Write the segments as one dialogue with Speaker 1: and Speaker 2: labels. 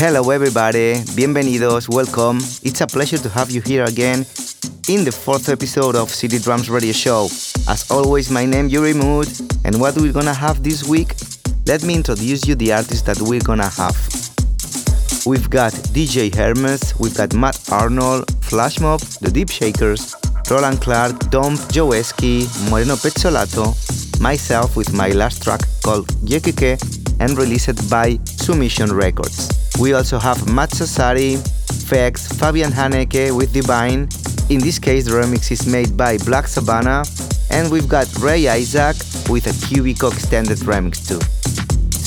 Speaker 1: Hello, everybody. Bienvenidos. Welcome. It's a pleasure to have you here again in the fourth episode of City Drums Radio Show. As always, my name Uri Mood, and what we're gonna have this week? Let me introduce you the artists that we're gonna have. We've got DJ Hermes, we've got Matt Arnold, Flash Mob, The Deep Shakers, Roland Clark, Dom Joeski, Moreno Pezzolato, myself with my last track called Yekike and released by Submission Records. We also have Matt Sassari, Fex, Fabian Haneke with Divine. In this case, the remix is made by Black Savannah. And we've got Ray Isaac with a Cubico extended remix too.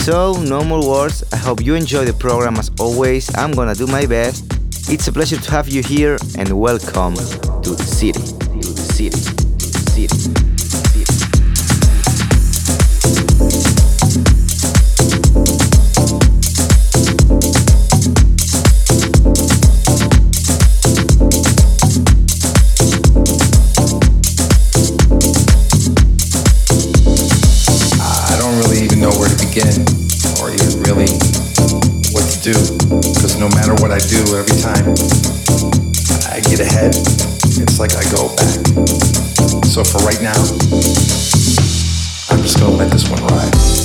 Speaker 1: So, no more words. I hope you enjoy the program as always. I'm gonna do my best. It's a pleasure to have you here and welcome to the city. To the city. To the city.
Speaker 2: Every time I get ahead, it's like I go back. So for right now, I'm just gonna let this one ride.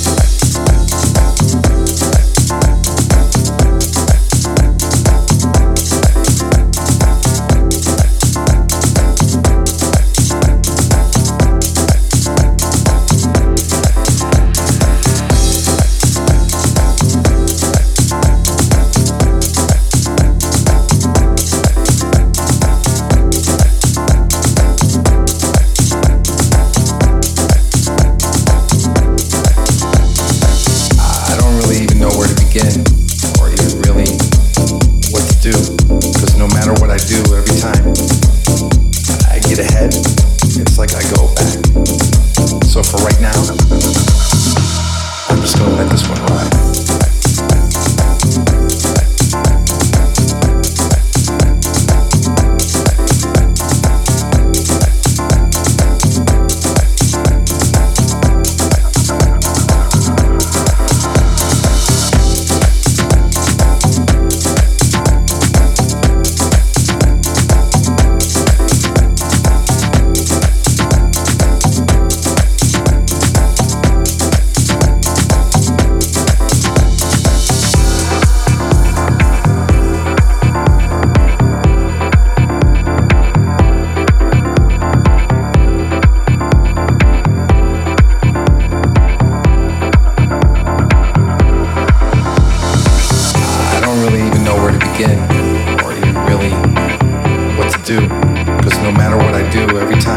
Speaker 3: every time.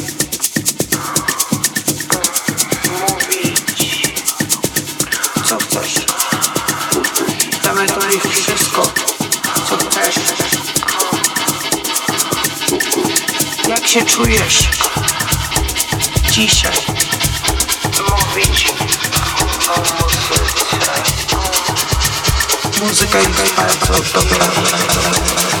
Speaker 3: się czujesz dzisiaj? Mówić o muzyce. Muzyka jest bardzo dobra.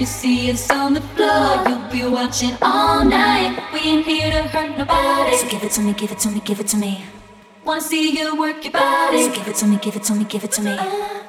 Speaker 4: You see us on the floor, you'll be watching all night. We ain't here to hurt nobody.
Speaker 5: So give it to me, give it to me, give it to me.
Speaker 4: Wanna see you work your body.
Speaker 5: So give it to me, give it to me, give it to me.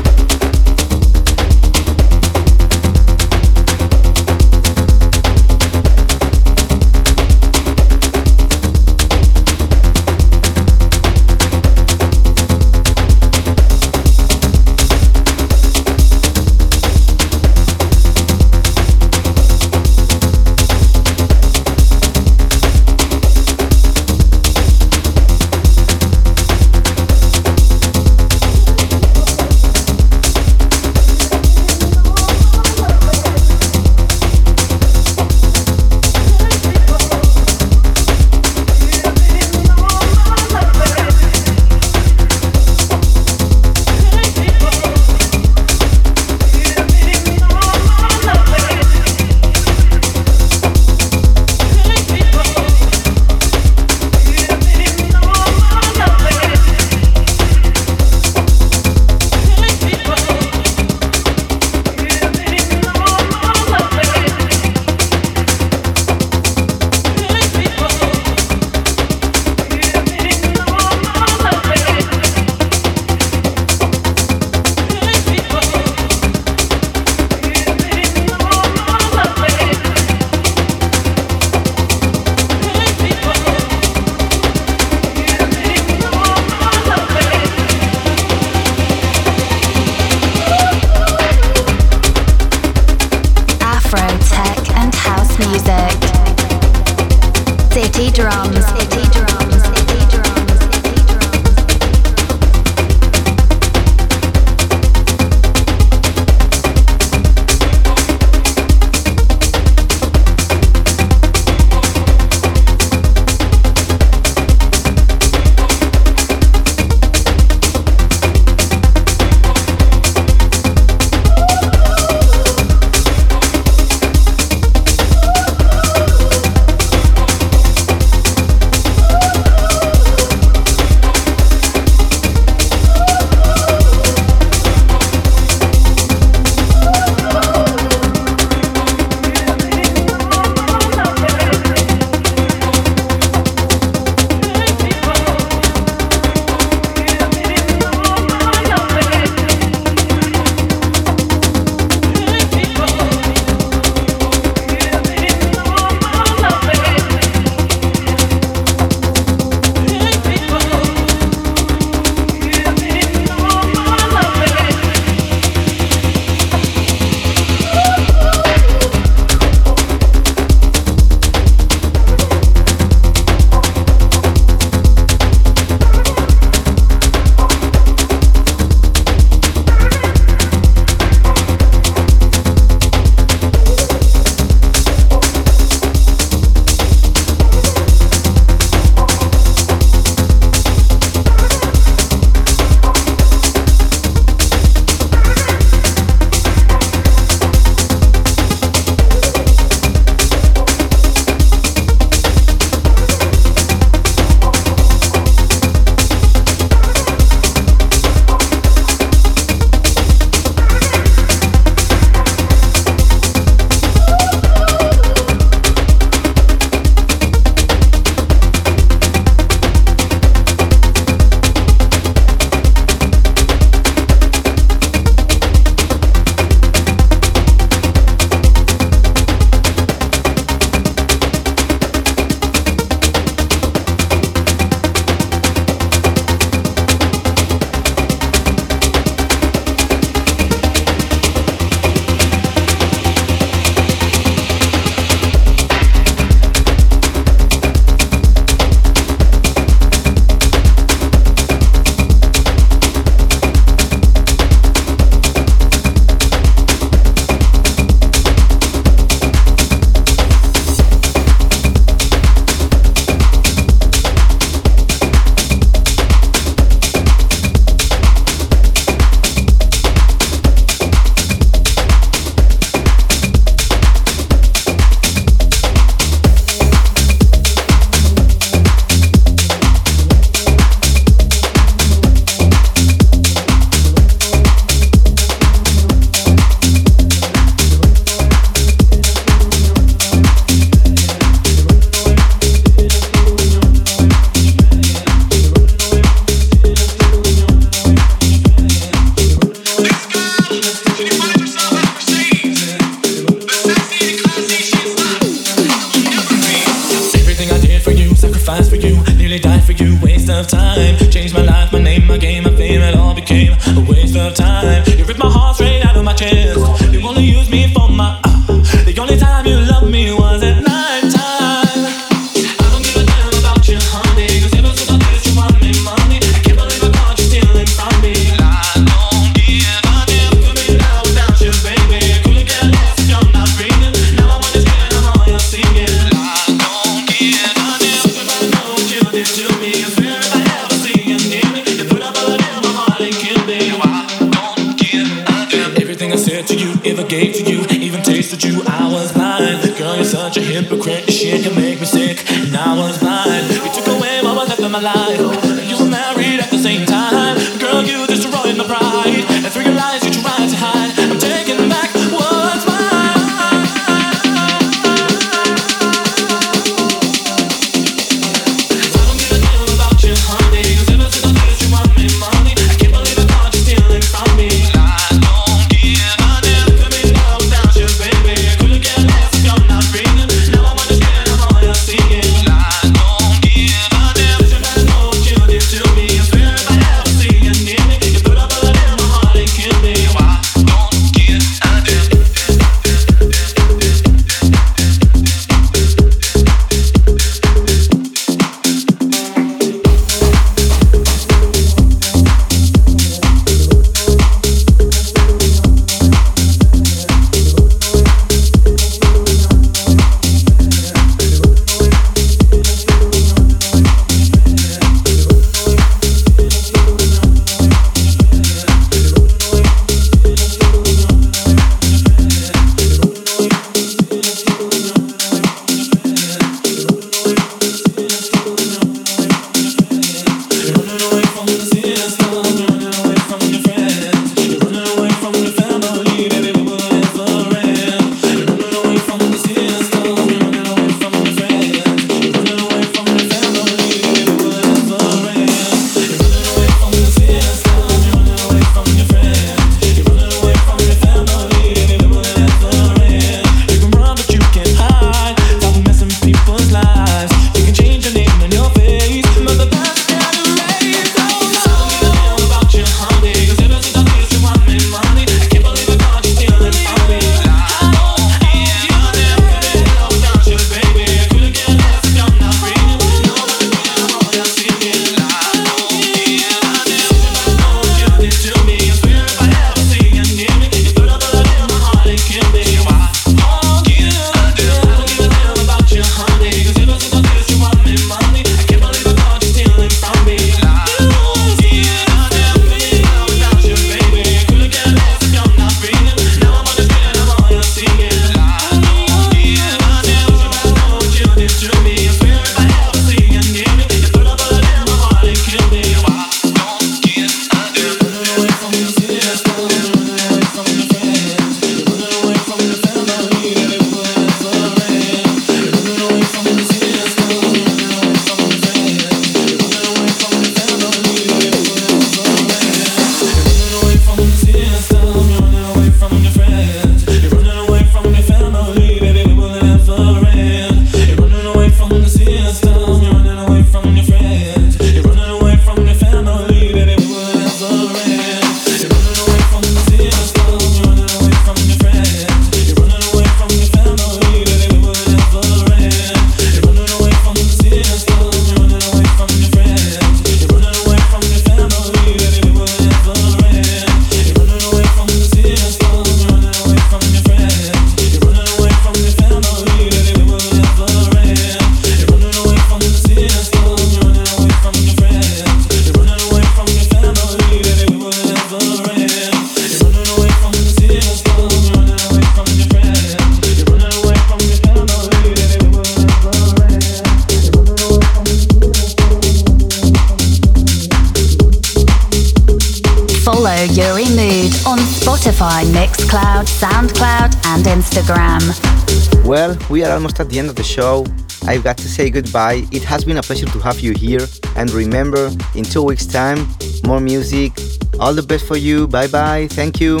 Speaker 1: Almost at the end of the show. I've got to say goodbye. It has been a pleasure to have you here. And remember, in two weeks' time, more music. All the best for you. Bye bye. Thank you.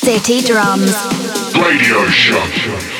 Speaker 6: City Drums.
Speaker 7: Radio Show.